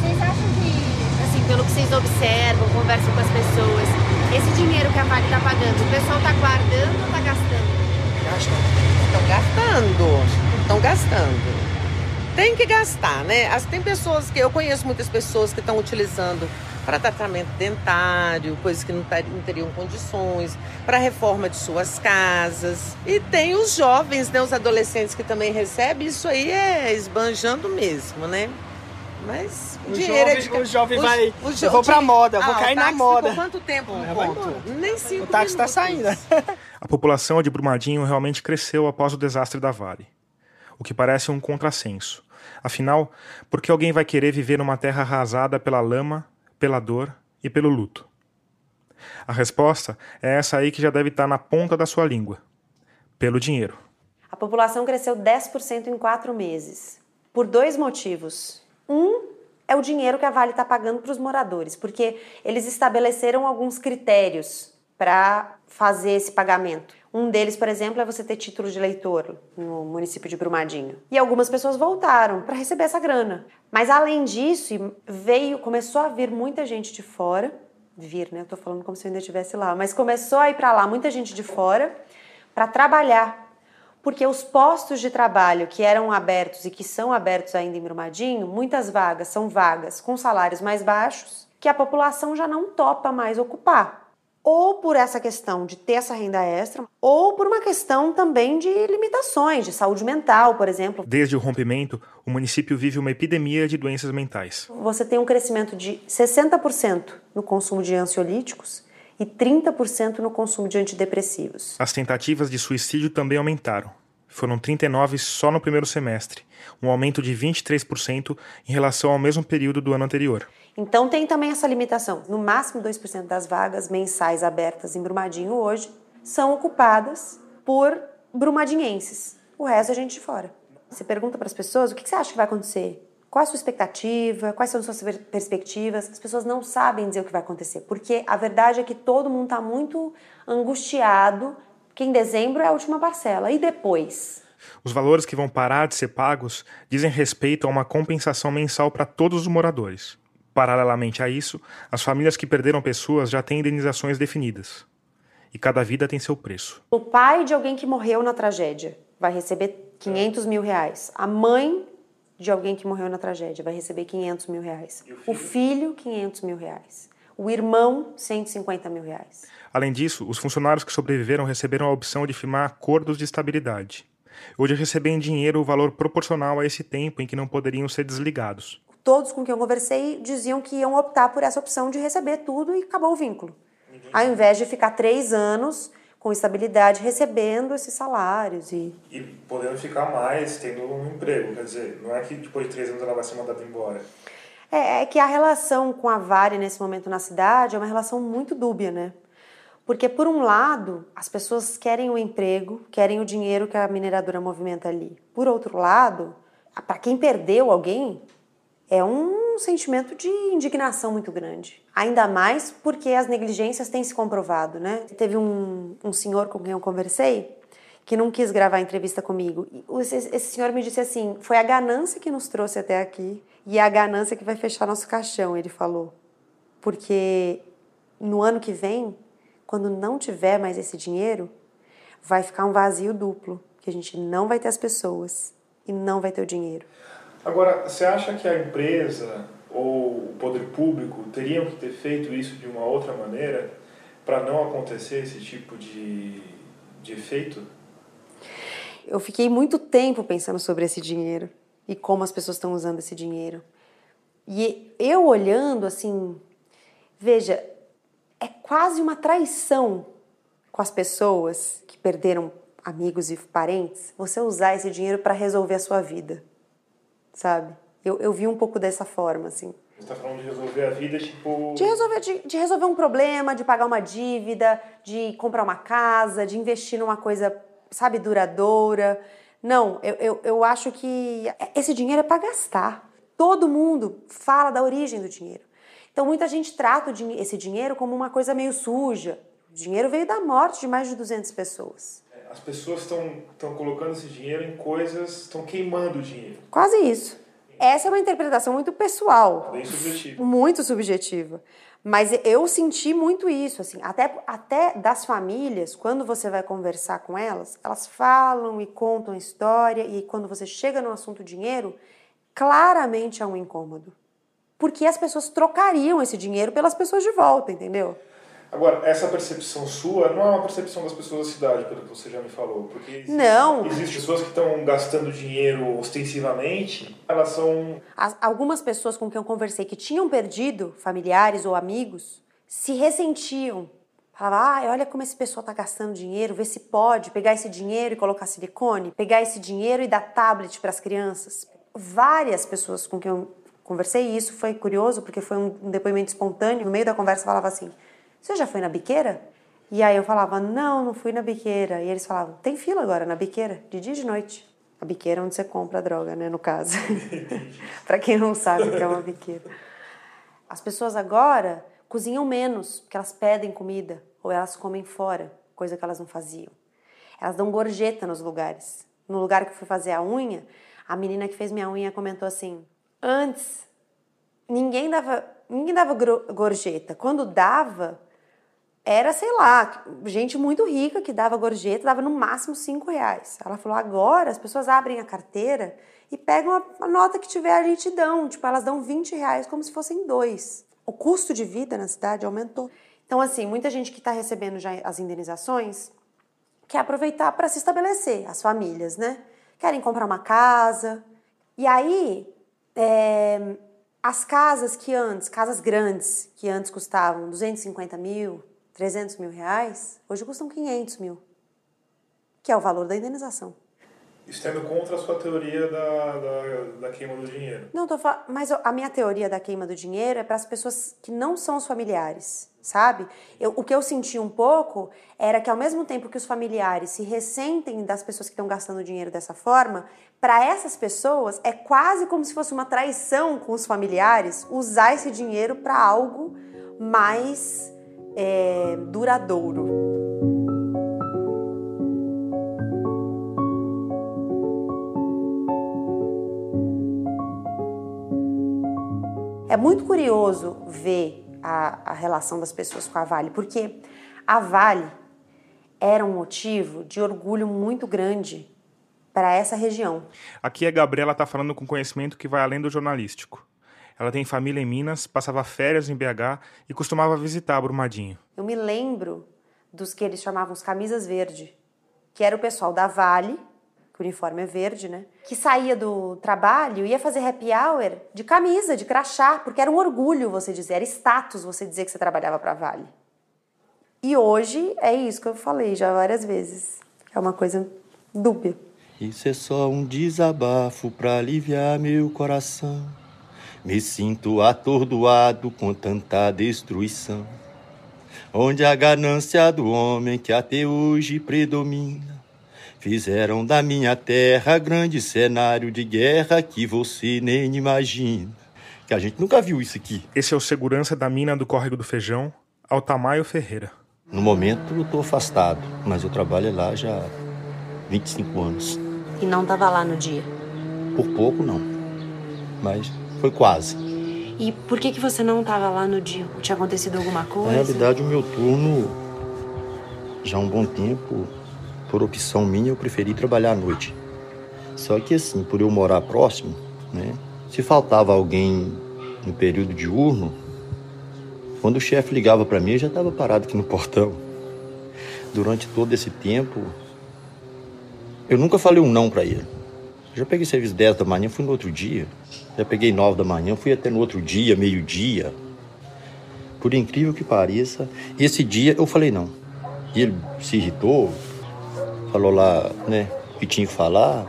Vocês acham que, assim, pelo que vocês observam, conversam com as pessoas, esse dinheiro que a Vale está pagando, o pessoal está guardando ou está gastando? Estão gastando. Estão gastando. Tem que gastar, né? As, tem pessoas que eu conheço muitas pessoas que estão utilizando para tratamento dentário, coisas que não, não teriam condições, para reforma de suas casas. E tem os jovens, né, os adolescentes que também recebem, isso aí é esbanjando mesmo, né? Mas o dinheiro jovem, é de... O jovem os, vai... O jo... Eu vou pra moda, eu vou ah, cair na moda. Por quanto tempo no ponto? Nem cinco O táxi está saindo. *laughs* A população de Brumadinho realmente cresceu após o desastre da Vale. O que parece um contrassenso. Afinal, por que alguém vai querer viver numa terra arrasada pela lama pela dor e pelo luto? A resposta é essa aí que já deve estar na ponta da sua língua: pelo dinheiro. A população cresceu 10% em quatro meses, por dois motivos. Um é o dinheiro que a Vale está pagando para os moradores, porque eles estabeleceram alguns critérios para fazer esse pagamento. Um deles, por exemplo, é você ter título de eleitor no município de Brumadinho. E algumas pessoas voltaram para receber essa grana. Mas além disso, veio, começou a vir muita gente de fora, vir, né? Eu tô falando como se eu ainda estivesse lá, mas começou a ir para lá muita gente de fora para trabalhar. Porque os postos de trabalho que eram abertos e que são abertos ainda em Brumadinho, muitas vagas são vagas com salários mais baixos que a população já não topa mais ocupar ou por essa questão de ter essa renda extra, ou por uma questão também de limitações, de saúde mental, por exemplo. Desde o rompimento, o município vive uma epidemia de doenças mentais. Você tem um crescimento de 60% no consumo de ansiolíticos e 30% no consumo de antidepressivos. As tentativas de suicídio também aumentaram. Foram 39 só no primeiro semestre, um aumento de 23% em relação ao mesmo período do ano anterior. Então tem também essa limitação. No máximo 2% das vagas mensais abertas em Brumadinho hoje são ocupadas por brumadinhenses. O resto é gente de fora. Você pergunta para as pessoas o que você acha que vai acontecer? Qual a sua expectativa? Quais são as suas perspectivas? As pessoas não sabem dizer o que vai acontecer, porque a verdade é que todo mundo está muito angustiado, que em dezembro é a última parcela. E depois? Os valores que vão parar de ser pagos dizem respeito a uma compensação mensal para todos os moradores. Paralelamente a isso, as famílias que perderam pessoas já têm indenizações definidas. E cada vida tem seu preço. O pai de alguém que morreu na tragédia vai receber 500 mil reais. A mãe de alguém que morreu na tragédia vai receber 500 mil reais. O filho, 500 mil reais. O irmão, 150 mil reais. Além disso, os funcionários que sobreviveram receberam a opção de firmar acordos de estabilidade. Hoje recebem em dinheiro o valor proporcional a esse tempo em que não poderiam ser desligados. Todos com quem eu conversei diziam que iam optar por essa opção de receber tudo e acabou o vínculo. Ao invés de ficar três anos com estabilidade, recebendo esses salários. E, e podendo ficar mais, tendo um emprego. Quer dizer, não é que depois de três anos ela vai ser mandada embora. É, é que a relação com a Vale nesse momento na cidade é uma relação muito dúbia, né? Porque, por um lado, as pessoas querem o emprego, querem o dinheiro que a mineradora movimenta ali. Por outro lado, para quem perdeu alguém, é um sentimento de indignação muito grande. Ainda mais porque as negligências têm se comprovado, né? Teve um, um senhor com quem eu conversei que não quis gravar a entrevista comigo. Esse, esse senhor me disse assim: foi a ganância que nos trouxe até aqui e é a ganância que vai fechar nosso caixão, ele falou. Porque no ano que vem, quando não tiver mais esse dinheiro, vai ficar um vazio duplo, que a gente não vai ter as pessoas e não vai ter o dinheiro. Agora, você acha que a empresa ou o poder público teriam que ter feito isso de uma outra maneira para não acontecer esse tipo de, de efeito? Eu fiquei muito tempo pensando sobre esse dinheiro e como as pessoas estão usando esse dinheiro. E eu olhando assim, veja, é quase uma traição com as pessoas que perderam amigos e parentes, você usar esse dinheiro para resolver a sua vida sabe? Eu, eu vi um pouco dessa forma, assim. Você está falando de resolver a vida, tipo. De resolver, de, de, resolver um problema, de pagar uma dívida, de comprar uma casa, de investir numa coisa, sabe, duradoura. Não, eu, eu, eu acho que esse dinheiro é para gastar. Todo mundo fala da origem do dinheiro. Então muita gente trata esse dinheiro como uma coisa meio suja. O dinheiro veio da morte de mais de 200 pessoas as pessoas estão colocando esse dinheiro em coisas, estão queimando o dinheiro. Quase isso. Essa é uma interpretação muito pessoal. Bem subjetiva. Muito subjetiva. Mas eu senti muito isso, assim, até, até das famílias, quando você vai conversar com elas, elas falam e contam a história, e quando você chega no assunto dinheiro, claramente há um incômodo. Porque as pessoas trocariam esse dinheiro pelas pessoas de volta, entendeu? Agora, essa percepção sua não é uma percepção das pessoas da cidade, pelo que você já me falou. Porque existe, não. Existem pessoas que estão gastando dinheiro ostensivamente, elas são. As, algumas pessoas com quem eu conversei que tinham perdido familiares ou amigos se ressentiam. Falavam, ah, olha como esse pessoal está gastando dinheiro, vê se pode pegar esse dinheiro e colocar silicone, pegar esse dinheiro e dar tablet para as crianças. Várias pessoas com quem eu conversei, isso foi curioso, porque foi um depoimento espontâneo, no meio da conversa falava assim você já foi na biqueira? E aí eu falava, não, não fui na biqueira. E eles falavam, tem fila agora na biqueira, de dia e de noite. A biqueira é onde você compra a droga, né, no caso. *laughs* para quem não sabe o que é uma biqueira. As pessoas agora cozinham menos, porque elas pedem comida ou elas comem fora, coisa que elas não faziam. Elas dão gorjeta nos lugares. No lugar que eu fui fazer a unha, a menina que fez minha unha comentou assim: antes ninguém dava, ninguém dava gorjeta. Quando dava, era, sei lá, gente muito rica que dava gorjeta, dava no máximo cinco reais. Ela falou, agora as pessoas abrem a carteira e pegam a, a nota que tiver ali te dão. Tipo, elas dão 20 reais como se fossem dois. O custo de vida na cidade aumentou. Então, assim, muita gente que está recebendo já as indenizações quer aproveitar para se estabelecer, as famílias, né? Querem comprar uma casa. E aí, é, as casas que antes, casas grandes, que antes custavam 250 mil, 300 mil reais, hoje custam 500 mil, que é o valor da indenização. Isso tendo contra a sua teoria da, da, da queima do dinheiro. Não, tô falando. Mas a minha teoria da queima do dinheiro é para as pessoas que não são os familiares, sabe? Eu, o que eu senti um pouco era que, ao mesmo tempo que os familiares se ressentem das pessoas que estão gastando dinheiro dessa forma, para essas pessoas é quase como se fosse uma traição com os familiares usar esse dinheiro para algo mais é, duradouro. É muito curioso ver a, a relação das pessoas com a Vale, porque a Vale era um motivo de orgulho muito grande para essa região. Aqui a Gabriela está falando com conhecimento que vai além do jornalístico. Ela tem família em Minas, passava férias em BH e costumava visitar Brumadinho. Eu me lembro dos que eles chamavam os camisas verde, que era o pessoal da Vale que o uniforme é verde, né? Que saía do trabalho e ia fazer happy hour de camisa, de crachá, porque era um orgulho você dizer, era status você dizer que você trabalhava para Vale. E hoje é isso que eu falei já várias vezes. É uma coisa dúbia. Isso é só um desabafo para aliviar meu coração. Me sinto atordoado com tanta destruição. Onde a ganância do homem que até hoje predomina Fizeram da minha terra grande cenário de guerra que você nem imagina. Que a gente nunca viu isso aqui. Esse é o segurança da mina do Córrego do Feijão, Altamaio Ferreira. No momento eu tô afastado, mas eu trabalho lá já há 25 anos. E não tava lá no dia? Por pouco não. Mas foi quase. E por que que você não tava lá no dia? Tinha acontecido alguma coisa? Na realidade, o meu turno já há um bom tempo por opção minha, eu preferi trabalhar à noite. Só que assim, por eu morar próximo, né? Se faltava alguém no período diurno, quando o chefe ligava para mim, eu já estava parado aqui no *laughs* portão. Durante todo esse tempo, eu nunca falei um não para ele. Eu já peguei serviço 10 da manhã, fui no outro dia. Já peguei 9 da manhã, fui até no outro dia, meio-dia. Por incrível que pareça, esse dia eu falei não. E ele se irritou, falou lá, né, que tinha que falar,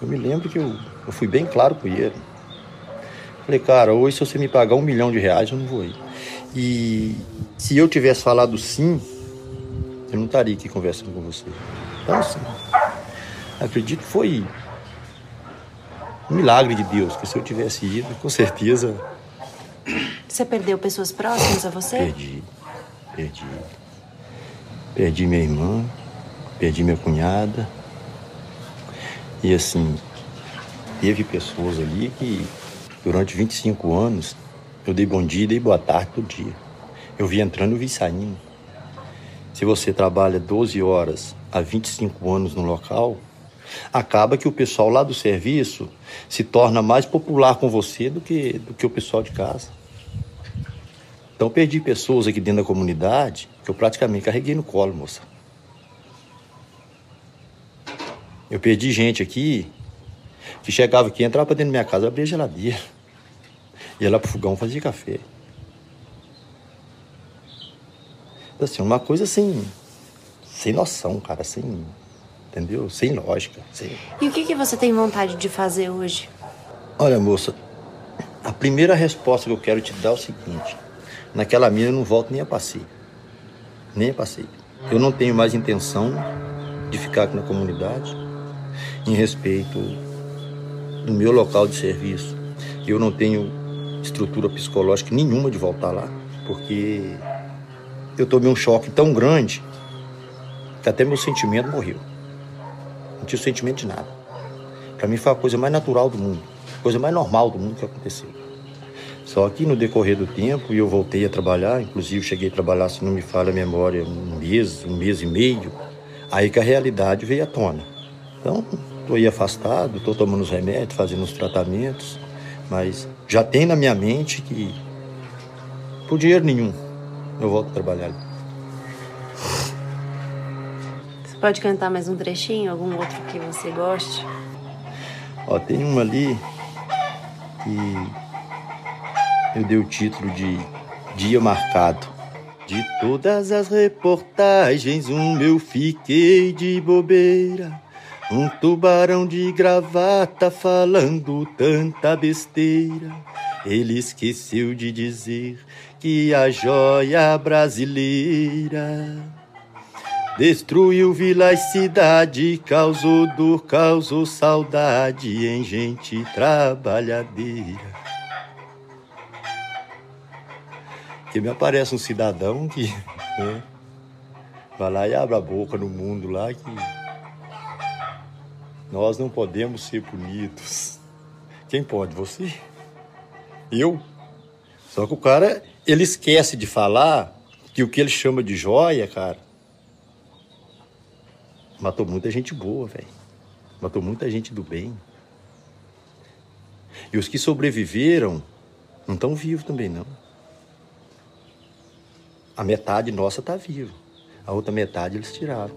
eu me lembro que eu, eu fui bem claro com ele. Falei, cara, hoje se você me pagar um milhão de reais, eu não vou ir. E se eu tivesse falado sim, eu não estaria aqui conversando com você. Então, assim, acredito que foi um milagre de Deus, que se eu tivesse ido, com certeza. Você perdeu pessoas próximas a você? Perdi, perdi. Perdi minha irmã, perdi minha cunhada. E assim, teve pessoas ali que durante 25 anos eu dei bom dia e dei boa tarde todo dia. Eu vi entrando e vi saindo. Se você trabalha 12 horas há 25 anos no local, acaba que o pessoal lá do serviço se torna mais popular com você do que, do que o pessoal de casa. Então perdi pessoas aqui dentro da comunidade que eu praticamente carreguei no colo, moça. Eu perdi gente aqui que chegava aqui, entrava pra dentro da minha casa, abria a geladeira. Ia lá pro fogão, fazia café. Então, assim, uma coisa assim, sem noção, cara, sem. Entendeu? Sem lógica. Sem... E o que, que você tem vontade de fazer hoje? Olha, moça, a primeira resposta que eu quero te dar é o seguinte: naquela mina eu não volto nem a passeio. Nem a passeio. Eu não tenho mais intenção de ficar aqui na comunidade em respeito do meu local de serviço. Eu não tenho estrutura psicológica nenhuma de voltar lá, porque eu tomei um choque tão grande que até meu sentimento morreu. Não tinha sentimento de nada. Para mim foi a coisa mais natural do mundo, a coisa mais normal do mundo que aconteceu. Só que no decorrer do tempo, eu voltei a trabalhar, inclusive cheguei a trabalhar, se não me falha a memória, um mês, um mês e meio, aí que a realidade veio à tona. Então, Estou aí afastado, estou tomando os remédios, fazendo os tratamentos, mas já tem na minha mente que por dinheiro nenhum eu volto a trabalhar. Pode cantar mais um trechinho, algum outro que você goste? Ó, tem uma ali que eu dei o título de Dia Marcado. De todas as reportagens, um eu fiquei de bobeira Um tubarão de gravata falando tanta besteira. Ele esqueceu de dizer que a joia brasileira destruiu vila e cidade, causou dor, causou saudade em gente trabalhadeira. Que me aparece um cidadão que né, vai lá e abre a boca no mundo lá que nós não podemos ser punidos. Quem pode? Você? Eu? Só que o cara, ele esquece de falar que o que ele chama de joia, cara, matou muita gente boa, velho. Matou muita gente do bem. E os que sobreviveram não estão vivos também, não. A metade nossa está viva. A outra metade eles tiraram.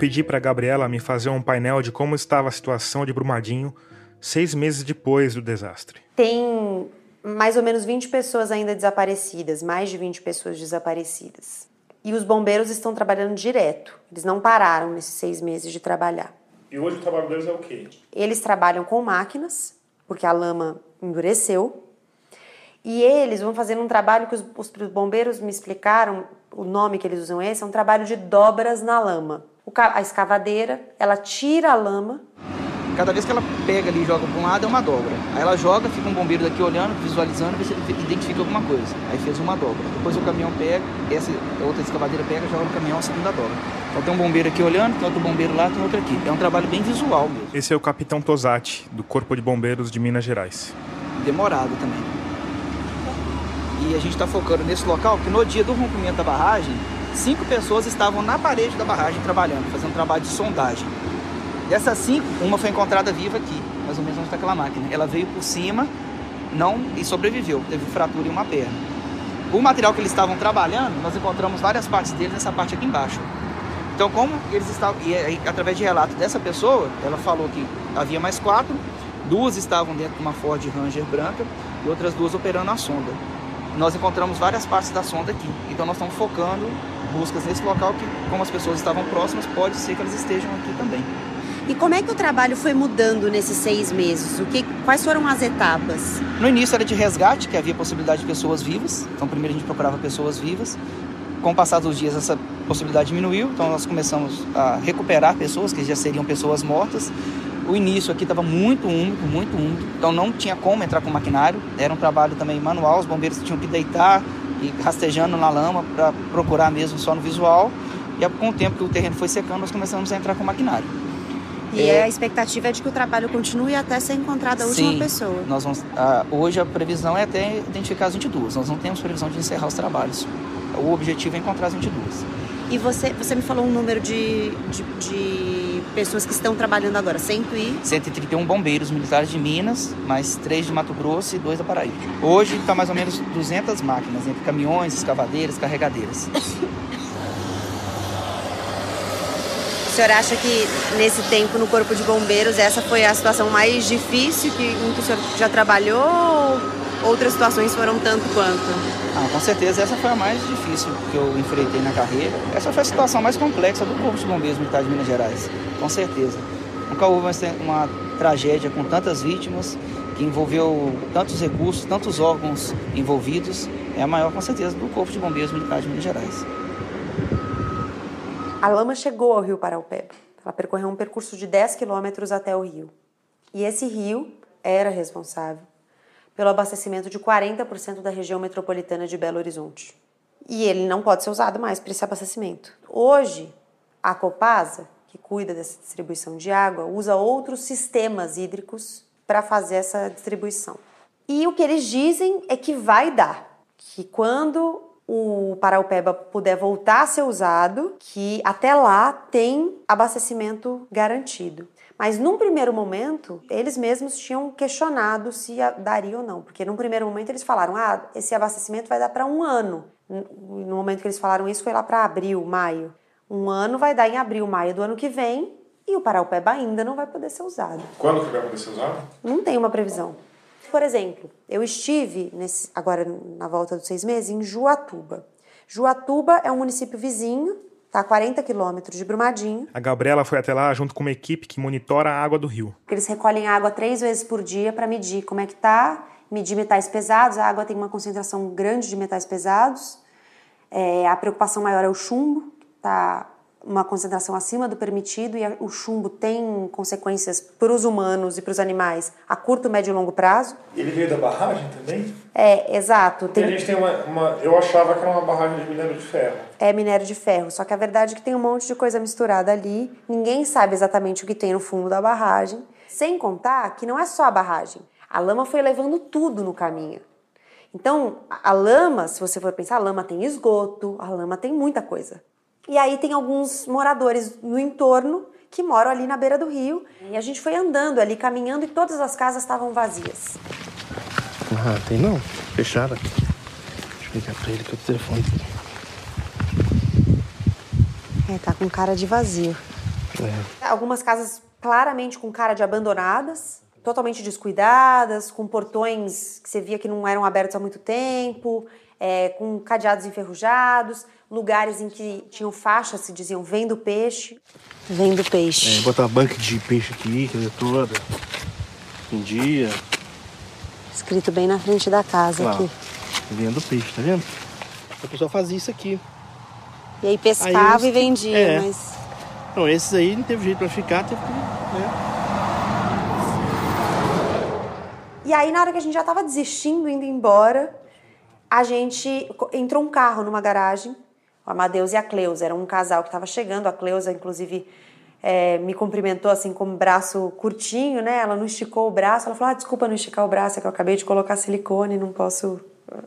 Pedi para a Gabriela me fazer um painel de como estava a situação de Brumadinho seis meses depois do desastre. Tem mais ou menos 20 pessoas ainda desaparecidas, mais de 20 pessoas desaparecidas. E os bombeiros estão trabalhando direto, eles não pararam nesses seis meses de trabalhar. E hoje o trabalho deles é o quê? Eles trabalham com máquinas, porque a lama endureceu. E eles vão fazendo um trabalho que os, os bombeiros me explicaram, o nome que eles usam é esse, é um trabalho de dobras na lama a escavadeira, ela tira a lama. Cada vez que ela pega ali e joga para um lado é uma dobra. Aí ela joga, fica um bombeiro daqui olhando, visualizando, ver se ele identifica alguma coisa. Aí fez uma dobra. Depois o caminhão pega, essa outra escavadeira pega, joga no caminhão a segunda dobra. Então tem um bombeiro aqui olhando, tem outro bombeiro lá, tem outro aqui. É um trabalho bem visual mesmo. Esse é o capitão Tosati, do Corpo de Bombeiros de Minas Gerais. Demorado também. E a gente está focando nesse local, que no dia do rompimento da barragem, cinco pessoas estavam na parede da barragem trabalhando, fazendo trabalho de sondagem. Dessas cinco, uma foi encontrada viva aqui, mais ou menos onde está aquela máquina. Ela veio por cima não e sobreviveu, teve fratura em uma perna. O material que eles estavam trabalhando, nós encontramos várias partes deles nessa parte aqui embaixo. Então, como eles estavam, e através de relato dessa pessoa, ela falou que havia mais quatro, duas estavam dentro de uma Ford Ranger branca e outras duas operando a sonda. Nós encontramos várias partes da sonda aqui, então nós estamos focando buscas nesse local que, como as pessoas estavam próximas, pode ser que elas estejam aqui também. E como é que o trabalho foi mudando nesses seis meses? O que, quais foram as etapas? No início era de resgate, que havia possibilidade de pessoas vivas. Então primeiro a gente procurava pessoas vivas. Com o passar dos dias essa possibilidade diminuiu, então nós começamos a recuperar pessoas que já seriam pessoas mortas. O início aqui estava muito úmido, muito úmido, então não tinha como entrar com maquinário. Era um trabalho também manual, os bombeiros tinham que deitar, e rastejando na lama para procurar mesmo só no visual. E com o tempo que o terreno foi secando, nós começamos a entrar com maquinário. E é, a expectativa é de que o trabalho continue até ser encontrada a última sim, pessoa. Nós vamos, ah, hoje a previsão é até identificar as 22. Nós não temos previsão de encerrar os trabalhos. O objetivo é encontrar as 22. E você, você me falou um número de, de, de pessoas que estão trabalhando agora, 100 e... 131 bombeiros militares de Minas, mais três de Mato Grosso e dois da Paraíba. Hoje está mais ou menos 200 máquinas, entre caminhões, escavadeiras, carregadeiras. O senhor acha que nesse tempo no Corpo de Bombeiros essa foi a situação mais difícil que, em que o senhor já trabalhou? outras situações foram tanto quanto? Ah, com certeza essa foi a mais difícil que eu enfrentei na carreira. Essa foi a situação mais complexa do Corpo de Bombeiros Militar de Minas Gerais, com certeza. Nunca houve uma tragédia com tantas vítimas, que envolveu tantos recursos, tantos órgãos envolvidos. É a maior, com certeza, do Corpo de Bombeiros Militar de Minas Gerais. A lama chegou ao rio Paraupeba. Ela percorreu um percurso de 10 quilômetros até o rio. E esse rio era responsável pelo abastecimento de 40% da região metropolitana de Belo Horizonte. E ele não pode ser usado mais para esse abastecimento. Hoje, a Copasa, que cuida dessa distribuição de água, usa outros sistemas hídricos para fazer essa distribuição. E o que eles dizem é que vai dar, que quando o Paraupeba puder voltar a ser usado, que até lá tem abastecimento garantido. Mas num primeiro momento, eles mesmos tinham questionado se daria ou não, porque num primeiro momento eles falaram: ah, esse abastecimento vai dar para um ano. No momento que eles falaram isso, foi lá para abril, maio. Um ano vai dar em abril, maio do ano que vem, e o Paraupeba ainda não vai poder ser usado. Quando que vai poder ser usado? Não tem uma previsão. Por exemplo, eu estive nesse, agora na volta dos seis meses em Juatuba. Juatuba é um município vizinho, está a 40 quilômetros de Brumadinho. A Gabriela foi até lá junto com uma equipe que monitora a água do rio. Eles recolhem água três vezes por dia para medir como é que tá, medir metais pesados. A água tem uma concentração grande de metais pesados. É, a preocupação maior é o chumbo, tá uma concentração acima do permitido e o chumbo tem consequências para os humanos e para os animais a curto, médio e longo prazo. Ele veio da barragem também? É, exato. Tem... A gente tem uma, uma, Eu achava que era uma barragem de minério de ferro. É minério de ferro, só que a verdade é que tem um monte de coisa misturada ali. Ninguém sabe exatamente o que tem no fundo da barragem. Sem contar que não é só a barragem. A lama foi levando tudo no caminho. Então, a lama, se você for pensar, a lama tem esgoto, a lama tem muita coisa. E aí tem alguns moradores no entorno que moram ali na beira do rio. E a gente foi andando ali, caminhando, e todas as casas estavam vazias. Ah, tem não. Fechada. Deixa eu ligar pra ele que o telefone. É, tá com cara de vazio. É. Algumas casas claramente com cara de abandonadas, totalmente descuidadas, com portões que você via que não eram abertos há muito tempo, é, com cadeados enferrujados lugares em que tinham faixas que diziam vendo peixe. Vendo peixe. É, botar banca de peixe aqui, coisa toda. Um dia. Escrito bem na frente da casa Lá, aqui. Vendo peixe, tá vendo? A pessoa fazia isso aqui. E aí pescava aí, e vendia, é. mas. Não, esses aí não teve jeito pra ficar, teve que. Né? E aí, na hora que a gente já tava desistindo, indo embora, a gente entrou um carro numa garagem o Amadeus e a Cleusa. Era um casal que estava chegando. A Cleusa, inclusive, é, me cumprimentou assim com o braço curtinho, né? Ela não esticou o braço. Ela falou: ah, desculpa não esticar o braço, é que eu acabei de colocar silicone, não posso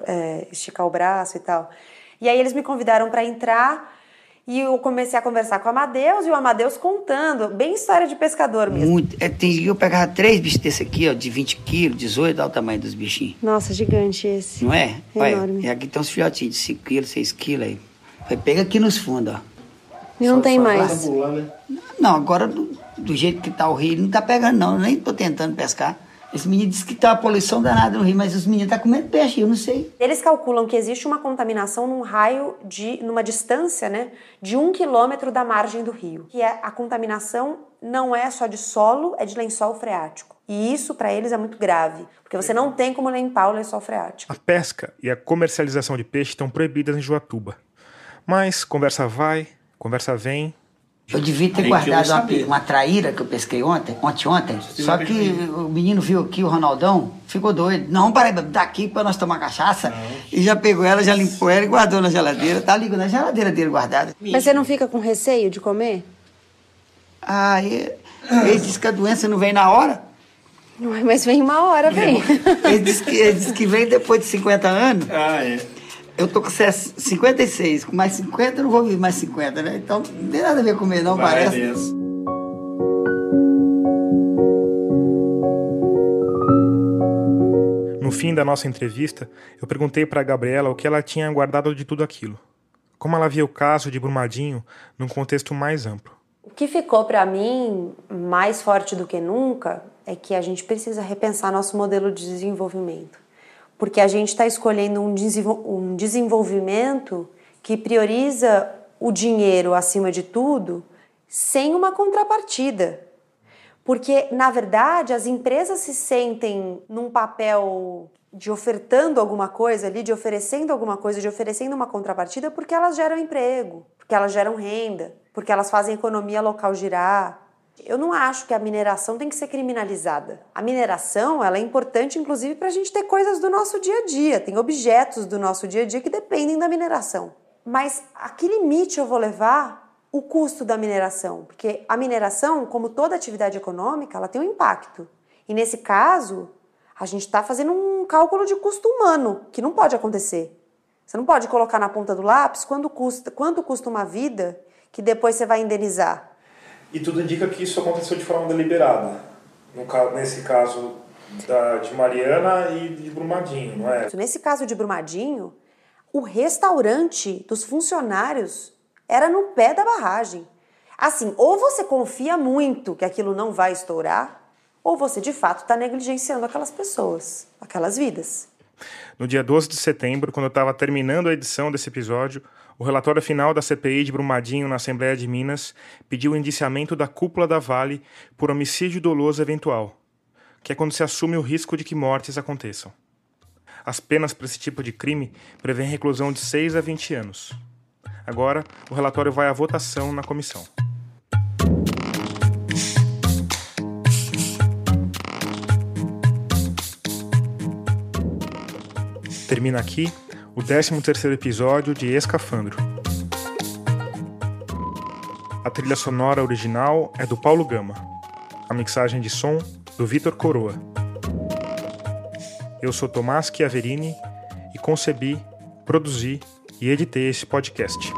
é, esticar o braço e tal. E aí eles me convidaram para entrar. E eu comecei a conversar com o Amadeus e o Amadeus contando, bem história de pescador mesmo. Muito. É, tem, eu pegava três bichos desse aqui, ó, de 20 quilos, 18, olha o tamanho dos bichinhos. Nossa, gigante esse. Não é? é enorme. E aqui tem uns filhotinhos de 5 quilos, 6 quilos aí. Foi pega aqui nos fundos, ó. E não só, tem só mais. né? Não, agora do, do, jeito que tá o rio, não tá pegando não, nem tô tentando pescar. Esse menino disse que tá uma poluição danada no rio, mas os meninos tá comendo peixe, eu não sei. Eles calculam que existe uma contaminação num raio de, numa distância, né, de um quilômetro da margem do rio. Que é a contaminação não é só de solo, é de lençol freático. E isso para eles é muito grave, porque você não tem como limpar o lençol freático. A pesca e a comercialização de peixe estão proibidas em Joatuba. Mas conversa vai, conversa vem. Eu devia ter guardado uma, uma, traíra que eu pesquei ontem, ontem, ontem. Só que o menino viu aqui, o Ronaldão, ficou doido. Não, peraí, daqui para nós tomar cachaça. Não. E já pegou ela, já limpou ela e guardou na geladeira. Tá ali na geladeira dele guardada. Mas você não fica com receio de comer? Ah, ele, ele disse que a doença não vem na hora. Mas vem uma hora, vem. Ele disse que, ele disse que vem depois de 50 anos. Ah, é. Eu tô com 56, com mais 50 eu não vou viver mais 50, né? Então não tem nada a ver comer, não, Vai parece. Deus. No fim da nossa entrevista, eu perguntei para a Gabriela o que ela tinha guardado de tudo aquilo. Como ela via o caso de Brumadinho num contexto mais amplo. O que ficou para mim mais forte do que nunca é que a gente precisa repensar nosso modelo de desenvolvimento porque a gente está escolhendo um desenvolvimento que prioriza o dinheiro acima de tudo, sem uma contrapartida. Porque, na verdade, as empresas se sentem num papel de ofertando alguma coisa ali, de oferecendo alguma coisa, de oferecendo uma contrapartida, porque elas geram emprego, porque elas geram renda, porque elas fazem a economia local girar, eu não acho que a mineração tem que ser criminalizada. A mineração ela é importante, inclusive, para a gente ter coisas do nosso dia a dia. Tem objetos do nosso dia a dia que dependem da mineração. Mas a que limite eu vou levar o custo da mineração? Porque a mineração, como toda atividade econômica, ela tem um impacto. E nesse caso, a gente está fazendo um cálculo de custo humano, que não pode acontecer. Você não pode colocar na ponta do lápis quanto custa, quanto custa uma vida que depois você vai indenizar. E tudo indica que isso aconteceu de forma deliberada. No, nesse caso da, de Mariana e de Brumadinho, não é? Nesse caso de Brumadinho, o restaurante dos funcionários era no pé da barragem. Assim, ou você confia muito que aquilo não vai estourar, ou você de fato está negligenciando aquelas pessoas, aquelas vidas. No dia 12 de setembro, quando eu estava terminando a edição desse episódio, o relatório final da CPI de Brumadinho na Assembleia de Minas pediu o indiciamento da cúpula da Vale por homicídio doloso eventual, que é quando se assume o risco de que mortes aconteçam. As penas para esse tipo de crime prevêem reclusão de 6 a 20 anos. Agora, o relatório vai à votação na comissão. Termina aqui o 13º episódio de Escafandro. A trilha sonora original é do Paulo Gama. A mixagem de som do Vitor Coroa. Eu sou Tomás Chiaverini e concebi, produzi e editei esse podcast.